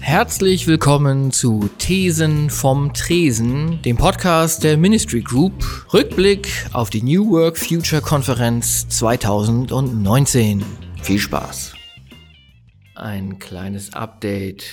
Herzlich willkommen zu Thesen vom Tresen, dem Podcast der Ministry Group. Rückblick auf die New Work Future Konferenz 2019. Viel Spaß. Ein kleines Update.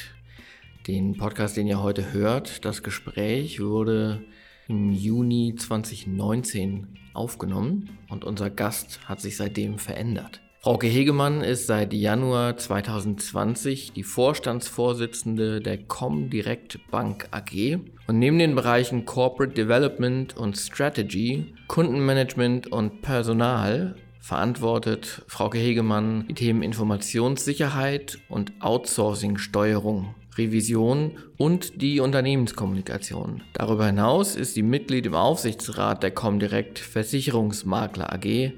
Den Podcast, den ihr heute hört, das Gespräch wurde im Juni 2019 aufgenommen und unser Gast hat sich seitdem verändert. Frauke Hegemann ist seit Januar 2020 die Vorstandsvorsitzende der Comdirect Bank AG und neben den Bereichen Corporate Development und Strategy, Kundenmanagement und Personal verantwortet Frauke Hegemann die Themen Informationssicherheit und Outsourcing-Steuerung, Revision und die Unternehmenskommunikation. Darüber hinaus ist sie Mitglied im Aufsichtsrat der Comdirect Versicherungsmakler AG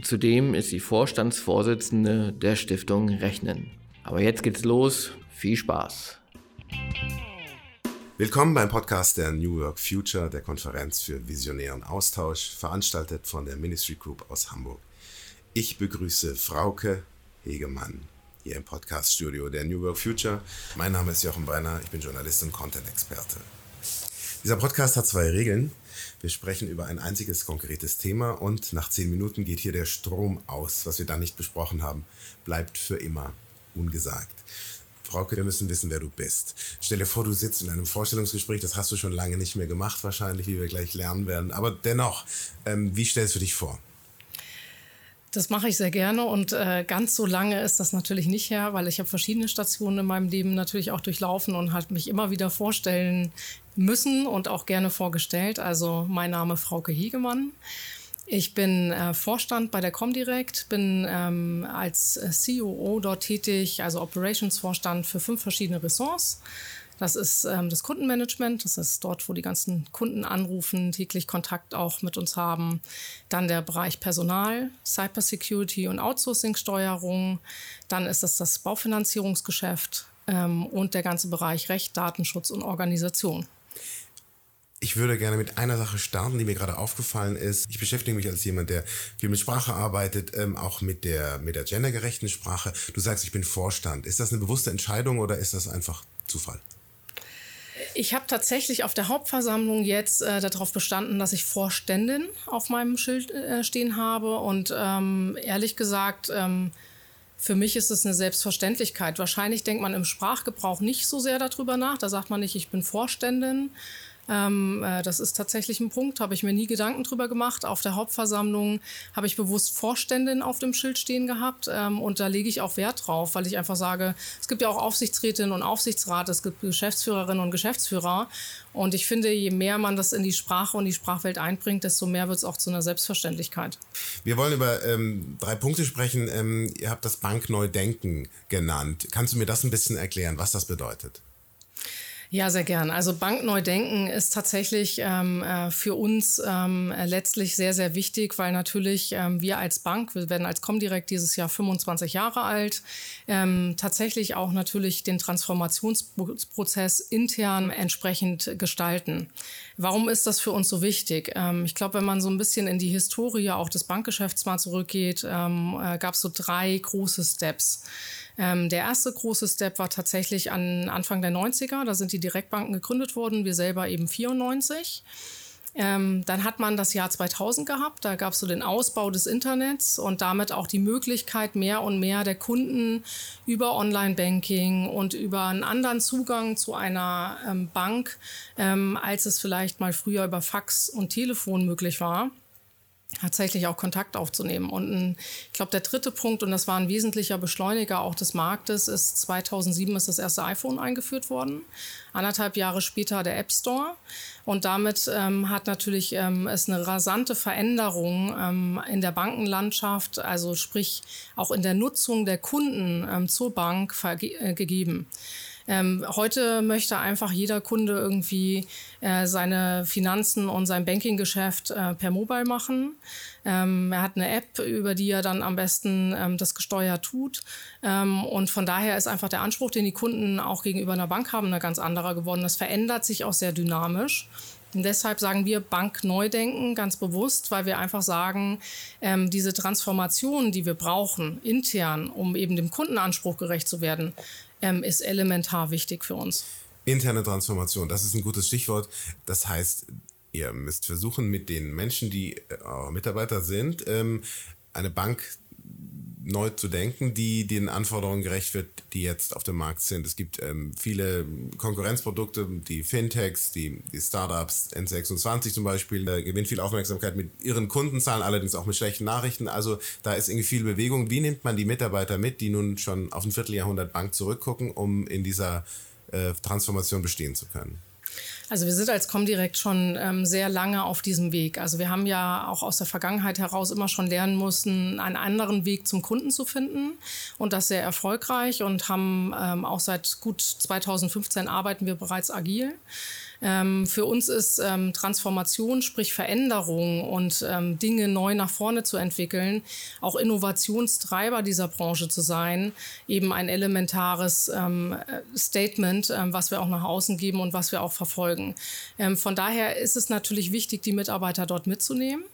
zudem ist sie Vorstandsvorsitzende der Stiftung Rechnen. Aber jetzt geht's los. Viel Spaß. Willkommen beim Podcast der New York Future, der Konferenz für visionären Austausch, veranstaltet von der Ministry Group aus Hamburg. Ich begrüße Frauke Hegemann hier im Podcaststudio der New York Future. Mein Name ist Jochen Breiner, ich bin Journalist und Content-Experte. Dieser Podcast hat zwei Regeln. Wir sprechen über ein einziges konkretes Thema und nach zehn Minuten geht hier der Strom aus. Was wir dann nicht besprochen haben, bleibt für immer ungesagt. Frauke, wir müssen wissen, wer du bist. Stell dir vor, du sitzt in einem Vorstellungsgespräch, das hast du schon lange nicht mehr gemacht, wahrscheinlich, wie wir gleich lernen werden. Aber dennoch, ähm, wie stellst du dich vor? Das mache ich sehr gerne und äh, ganz so lange ist das natürlich nicht her, weil ich habe verschiedene Stationen in meinem Leben natürlich auch durchlaufen und halt mich immer wieder vorstellen müssen und auch gerne vorgestellt. Also mein Name Frauke Hegemann. Ich bin äh, Vorstand bei der Comdirect, bin ähm, als COO dort tätig, also Operations-Vorstand für fünf verschiedene Ressorts. Das ist ähm, das Kundenmanagement, das ist dort, wo die ganzen Kunden anrufen, täglich Kontakt auch mit uns haben. Dann der Bereich Personal, Cybersecurity und Outsourcing-Steuerung. Dann ist es das Baufinanzierungsgeschäft ähm, und der ganze Bereich Recht, Datenschutz und Organisation. Ich würde gerne mit einer Sache starten, die mir gerade aufgefallen ist. Ich beschäftige mich als jemand, der viel mit Sprache arbeitet, ähm, auch mit der, mit der gendergerechten Sprache. Du sagst, ich bin Vorstand. Ist das eine bewusste Entscheidung oder ist das einfach Zufall? Ich habe tatsächlich auf der Hauptversammlung jetzt äh, darauf bestanden, dass ich Vorständin auf meinem Schild äh, stehen habe. Und ähm, ehrlich gesagt, ähm, für mich ist es eine Selbstverständlichkeit. Wahrscheinlich denkt man im Sprachgebrauch nicht so sehr darüber nach. Da sagt man nicht, ich bin Vorständin, ähm, äh, das ist tatsächlich ein Punkt, habe ich mir nie Gedanken drüber gemacht. Auf der Hauptversammlung habe ich bewusst Vorständin auf dem Schild stehen gehabt ähm, und da lege ich auch Wert drauf, weil ich einfach sage, es gibt ja auch Aufsichtsrätinnen und Aufsichtsrat, es gibt Geschäftsführerinnen und Geschäftsführer und ich finde, je mehr man das in die Sprache und die Sprachwelt einbringt, desto mehr wird es auch zu einer Selbstverständlichkeit. Wir wollen über ähm, drei Punkte sprechen. Ähm, ihr habt das Bankneudenken genannt. Kannst du mir das ein bisschen erklären, was das bedeutet? Ja, sehr gern. Also Bankneudenken ist tatsächlich ähm, äh, für uns ähm, letztlich sehr, sehr wichtig, weil natürlich ähm, wir als Bank, wir werden als Comdirect dieses Jahr 25 Jahre alt, ähm, tatsächlich auch natürlich den Transformationsprozess intern entsprechend gestalten. Warum ist das für uns so wichtig? Ähm, ich glaube, wenn man so ein bisschen in die Historie auch des Bankgeschäfts mal zurückgeht, ähm, äh, gab es so drei große Steps. Ähm, der erste große Step war tatsächlich an Anfang der 90er. Da sind die Direktbanken gegründet worden, wir selber eben 94. Ähm, dann hat man das Jahr 2000 gehabt, da gab es so den Ausbau des Internets und damit auch die Möglichkeit, mehr und mehr der Kunden über Online-Banking und über einen anderen Zugang zu einer ähm, Bank, ähm, als es vielleicht mal früher über Fax und Telefon möglich war tatsächlich auch Kontakt aufzunehmen. Und ein, ich glaube, der dritte Punkt, und das war ein wesentlicher Beschleuniger auch des Marktes, ist 2007 ist das erste iPhone eingeführt worden. Anderthalb Jahre später der App Store. Und damit ähm, hat natürlich ähm, es eine rasante Veränderung ähm, in der Bankenlandschaft, also sprich auch in der Nutzung der Kunden ähm, zur Bank äh, gegeben. Ähm, heute möchte einfach jeder Kunde irgendwie äh, seine Finanzen und sein Bankinggeschäft äh, per Mobile machen. Ähm, er hat eine App, über die er dann am besten ähm, das gesteuert tut. Ähm, und von daher ist einfach der Anspruch, den die Kunden auch gegenüber einer Bank haben, eine ganz anderer geworden. Das verändert sich auch sehr dynamisch. Und deshalb sagen wir Bank neu denken, ganz bewusst, weil wir einfach sagen, ähm, diese Transformation, die wir brauchen intern, um eben dem Kundenanspruch gerecht zu werden, ähm, ist elementar wichtig für uns. Interne Transformation, das ist ein gutes Stichwort. Das heißt, ihr müsst versuchen, mit den Menschen, die äh, Mitarbeiter sind, ähm, eine Bank neu zu denken, die den Anforderungen gerecht wird, die jetzt auf dem Markt sind. Es gibt ähm, viele Konkurrenzprodukte, die Fintechs, die, die Startups, N26 zum Beispiel, äh, gewinnt viel Aufmerksamkeit mit ihren Kundenzahlen, allerdings auch mit schlechten Nachrichten. Also da ist irgendwie viel Bewegung. Wie nimmt man die Mitarbeiter mit, die nun schon auf ein Vierteljahrhundert Bank zurückgucken, um in dieser äh, Transformation bestehen zu können? Also wir sind als Comdirect schon ähm, sehr lange auf diesem Weg. Also wir haben ja auch aus der Vergangenheit heraus immer schon lernen müssen, einen anderen Weg zum Kunden zu finden und das sehr erfolgreich und haben ähm, auch seit gut 2015 arbeiten wir bereits agil. Ähm, für uns ist ähm, Transformation, sprich Veränderung und ähm, Dinge neu nach vorne zu entwickeln, auch Innovationstreiber dieser Branche zu sein, eben ein elementares ähm, Statement, ähm, was wir auch nach außen geben und was wir auch verfolgen. Ähm, von daher ist es natürlich wichtig, die Mitarbeiter dort mitzunehmen.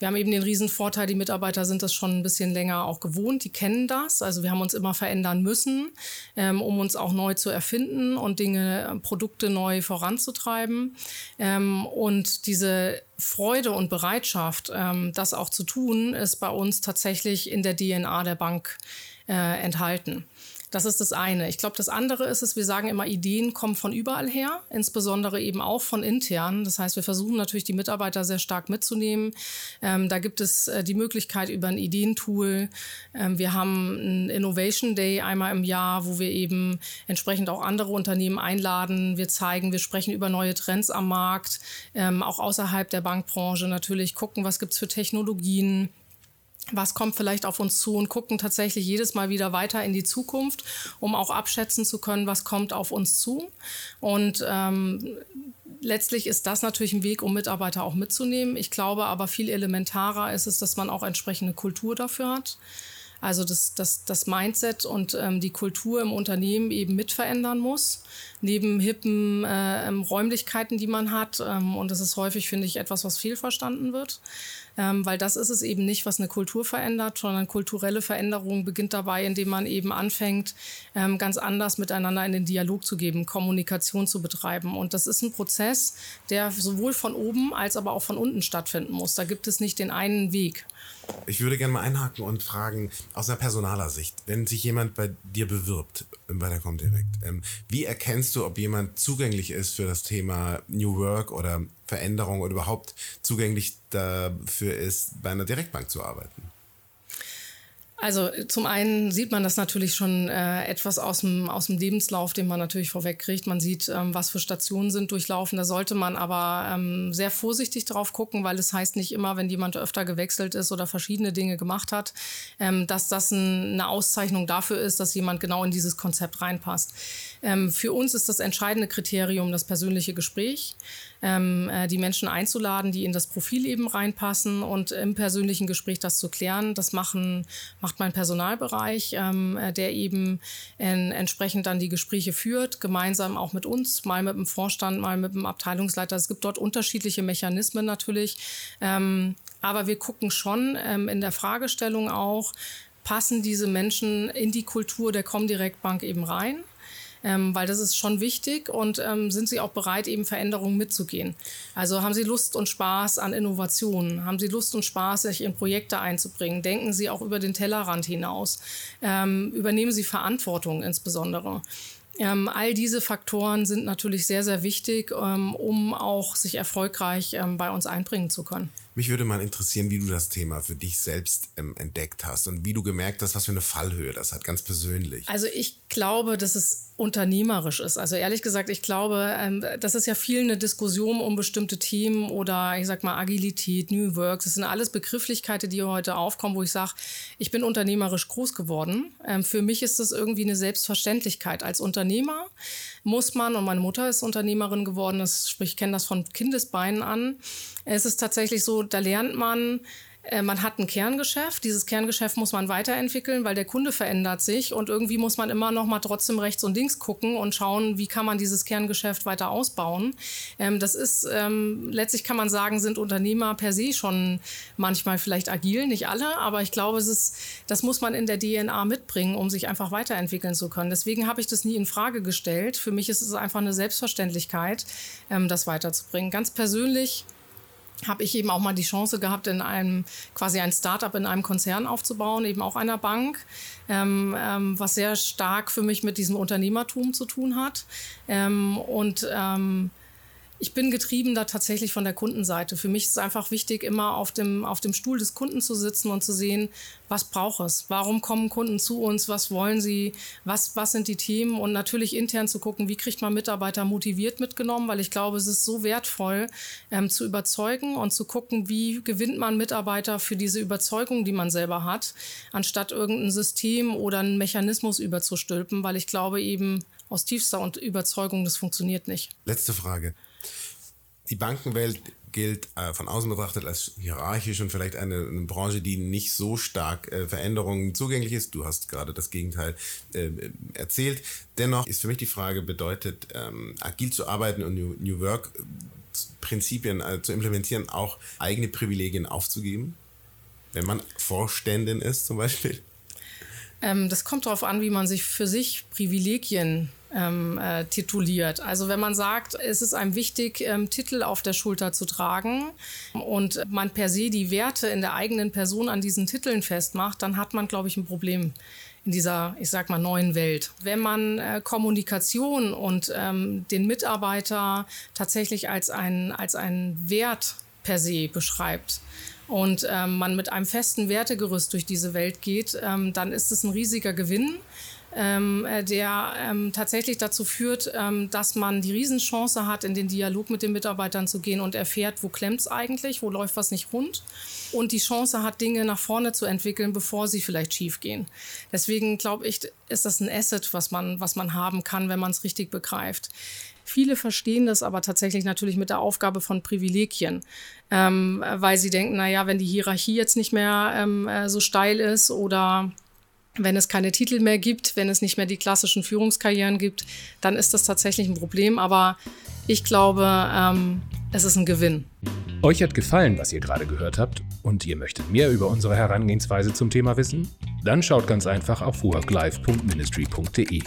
Wir haben eben den Riesenvorteil, die Mitarbeiter sind das schon ein bisschen länger auch gewohnt, die kennen das. Also wir haben uns immer verändern müssen, ähm, um uns auch neu zu erfinden und Dinge, Produkte neu voranzutreiben. Ähm, und diese Freude und Bereitschaft, ähm, das auch zu tun, ist bei uns tatsächlich in der DNA der Bank äh, enthalten. Das ist das eine. Ich glaube, das andere ist es, wir sagen immer, Ideen kommen von überall her, insbesondere eben auch von intern. Das heißt, wir versuchen natürlich die Mitarbeiter sehr stark mitzunehmen. Ähm, da gibt es äh, die Möglichkeit über ein Ideentool. Ähm, wir haben einen Innovation Day einmal im Jahr, wo wir eben entsprechend auch andere Unternehmen einladen. Wir zeigen, wir sprechen über neue Trends am Markt, ähm, auch außerhalb der Bankbranche natürlich gucken, was gibt's für Technologien was kommt vielleicht auf uns zu und gucken tatsächlich jedes Mal wieder weiter in die Zukunft, um auch abschätzen zu können, was kommt auf uns zu. Und ähm, letztlich ist das natürlich ein Weg, um Mitarbeiter auch mitzunehmen. Ich glaube aber viel elementarer ist es, dass man auch entsprechende Kultur dafür hat. Also das, das, das Mindset und ähm, die Kultur im Unternehmen eben mit verändern muss, neben hippen äh, Räumlichkeiten, die man hat. Ähm, und das ist häufig, finde ich, etwas, was fehlverstanden wird. Ähm, weil das ist es eben nicht, was eine Kultur verändert, sondern kulturelle Veränderung beginnt dabei, indem man eben anfängt, ähm, ganz anders miteinander in den Dialog zu geben, Kommunikation zu betreiben. Und das ist ein Prozess, der sowohl von oben als aber auch von unten stattfinden muss. Da gibt es nicht den einen Weg. Ich würde gerne mal einhaken und fragen, aus einer personaler Sicht, wenn sich jemand bei dir bewirbt, bei der Comdirect, ähm, wie erkennst du, ob jemand zugänglich ist für das Thema New Work oder Veränderung oder überhaupt zugänglich dafür ist, bei einer Direktbank zu arbeiten? Also zum einen sieht man das natürlich schon äh, etwas aus dem, aus dem Lebenslauf, den man natürlich vorwegkriegt. Man sieht, ähm, was für Stationen sind durchlaufen. Da sollte man aber ähm, sehr vorsichtig drauf gucken, weil es heißt nicht immer, wenn jemand öfter gewechselt ist oder verschiedene Dinge gemacht hat, ähm, dass das ein, eine Auszeichnung dafür ist, dass jemand genau in dieses Konzept reinpasst. Ähm, für uns ist das entscheidende Kriterium das persönliche Gespräch, ähm, äh, die Menschen einzuladen, die in das Profil eben reinpassen und im persönlichen Gespräch das zu klären. Das machen, macht mein Personalbereich, ähm, äh, der eben in, entsprechend dann die Gespräche führt, gemeinsam auch mit uns, mal mit dem Vorstand, mal mit dem Abteilungsleiter. Es gibt dort unterschiedliche Mechanismen natürlich. Ähm, aber wir gucken schon ähm, in der Fragestellung auch, passen diese Menschen in die Kultur der Comdirect Bank eben rein? Ähm, weil das ist schon wichtig und ähm, sind Sie auch bereit, eben Veränderungen mitzugehen. Also haben Sie Lust und Spaß an Innovationen? Haben Sie Lust und Spaß, sich in Projekte einzubringen? Denken Sie auch über den Tellerrand hinaus? Ähm, übernehmen Sie Verantwortung insbesondere? Ähm, all diese Faktoren sind natürlich sehr, sehr wichtig, ähm, um auch sich erfolgreich ähm, bei uns einbringen zu können. Mich würde mal interessieren, wie du das Thema für dich selbst ähm, entdeckt hast und wie du gemerkt hast, was für eine Fallhöhe das hat, ganz persönlich. Also ich glaube, dass es unternehmerisch ist. Also ehrlich gesagt, ich glaube, ähm, das ist ja viel eine Diskussion um bestimmte Themen oder ich sag mal Agilität, New Work. Das sind alles Begrifflichkeiten, die heute aufkommen, wo ich sage, ich bin unternehmerisch groß geworden. Ähm, für mich ist das irgendwie eine Selbstverständlichkeit. Als Unternehmer muss man, und meine Mutter ist Unternehmerin geworden, das, sprich, ich kenne das von Kindesbeinen an. Es ist tatsächlich so, da lernt man, man hat ein Kerngeschäft. Dieses Kerngeschäft muss man weiterentwickeln, weil der Kunde verändert sich und irgendwie muss man immer noch mal trotzdem rechts und links gucken und schauen, wie kann man dieses Kerngeschäft weiter ausbauen. Ähm, das ist ähm, letztlich kann man sagen, sind Unternehmer per se schon manchmal vielleicht agil, nicht alle, aber ich glaube, es ist, das muss man in der DNA mitbringen, um sich einfach weiterentwickeln zu können. Deswegen habe ich das nie in Frage gestellt. Für mich ist es einfach eine Selbstverständlichkeit, ähm, das weiterzubringen. Ganz persönlich habe ich eben auch mal die Chance gehabt, in einem quasi ein Startup in einem Konzern aufzubauen, eben auch einer Bank, ähm, ähm, was sehr stark für mich mit diesem Unternehmertum zu tun hat. Ähm, und ähm, ich bin getrieben da tatsächlich von der Kundenseite. Für mich ist es einfach wichtig, immer auf dem, auf dem Stuhl des Kunden zu sitzen und zu sehen, was braucht es? Warum kommen Kunden zu uns? Was wollen sie? Was, was sind die Themen? Und natürlich intern zu gucken, wie kriegt man Mitarbeiter motiviert mitgenommen? Weil ich glaube, es ist so wertvoll, ähm, zu überzeugen und zu gucken, wie gewinnt man Mitarbeiter für diese Überzeugung, die man selber hat, anstatt irgendein System oder einen Mechanismus überzustülpen, weil ich glaube eben aus tiefster Überzeugung, das funktioniert nicht. Letzte Frage. Die Bankenwelt gilt äh, von außen betrachtet als hierarchisch und vielleicht eine, eine Branche, die nicht so stark äh, Veränderungen zugänglich ist. Du hast gerade das Gegenteil äh, erzählt. Dennoch ist für mich die Frage, bedeutet ähm, agil zu arbeiten und New, New Work Prinzipien äh, zu implementieren, auch eigene Privilegien aufzugeben? Wenn man Vorständin ist zum Beispiel? Ähm, das kommt darauf an, wie man sich für sich Privilegien ähm, äh, tituliert. Also wenn man sagt, es ist einem wichtig, ähm, Titel auf der Schulter zu tragen und man per se die Werte in der eigenen Person an diesen Titeln festmacht, dann hat man, glaube ich, ein Problem in dieser, ich sag mal, neuen Welt. Wenn man äh, Kommunikation und ähm, den Mitarbeiter tatsächlich als einen als einen Wert per se beschreibt, und ähm, man mit einem festen Wertegerüst durch diese Welt geht, ähm, dann ist es ein riesiger Gewinn ähm, äh, der ähm, tatsächlich dazu führt, ähm, dass man die Riesenchance hat, in den Dialog mit den Mitarbeitern zu gehen und erfährt, wo klemmt's eigentlich, wo läuft was nicht rund und die Chance hat, Dinge nach vorne zu entwickeln, bevor sie vielleicht schief gehen. Deswegen glaube ich, ist das ein Asset, was man, was man haben kann, wenn man es richtig begreift. Viele verstehen das aber tatsächlich natürlich mit der Aufgabe von Privilegien, ähm, weil sie denken, na ja, wenn die Hierarchie jetzt nicht mehr ähm, äh, so steil ist oder wenn es keine Titel mehr gibt, wenn es nicht mehr die klassischen Führungskarrieren gibt, dann ist das tatsächlich ein Problem. Aber ich glaube, ähm, es ist ein Gewinn. Euch hat gefallen, was ihr gerade gehört habt und ihr möchtet mehr über unsere Herangehensweise zum Thema wissen? Dann schaut ganz einfach auf worklife.ministry.de.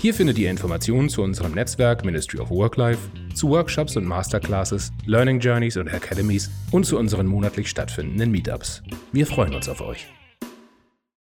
Hier findet ihr Informationen zu unserem Netzwerk Ministry of Worklife, zu Workshops und Masterclasses, Learning Journeys und Academies und zu unseren monatlich stattfindenden Meetups. Wir freuen uns auf euch.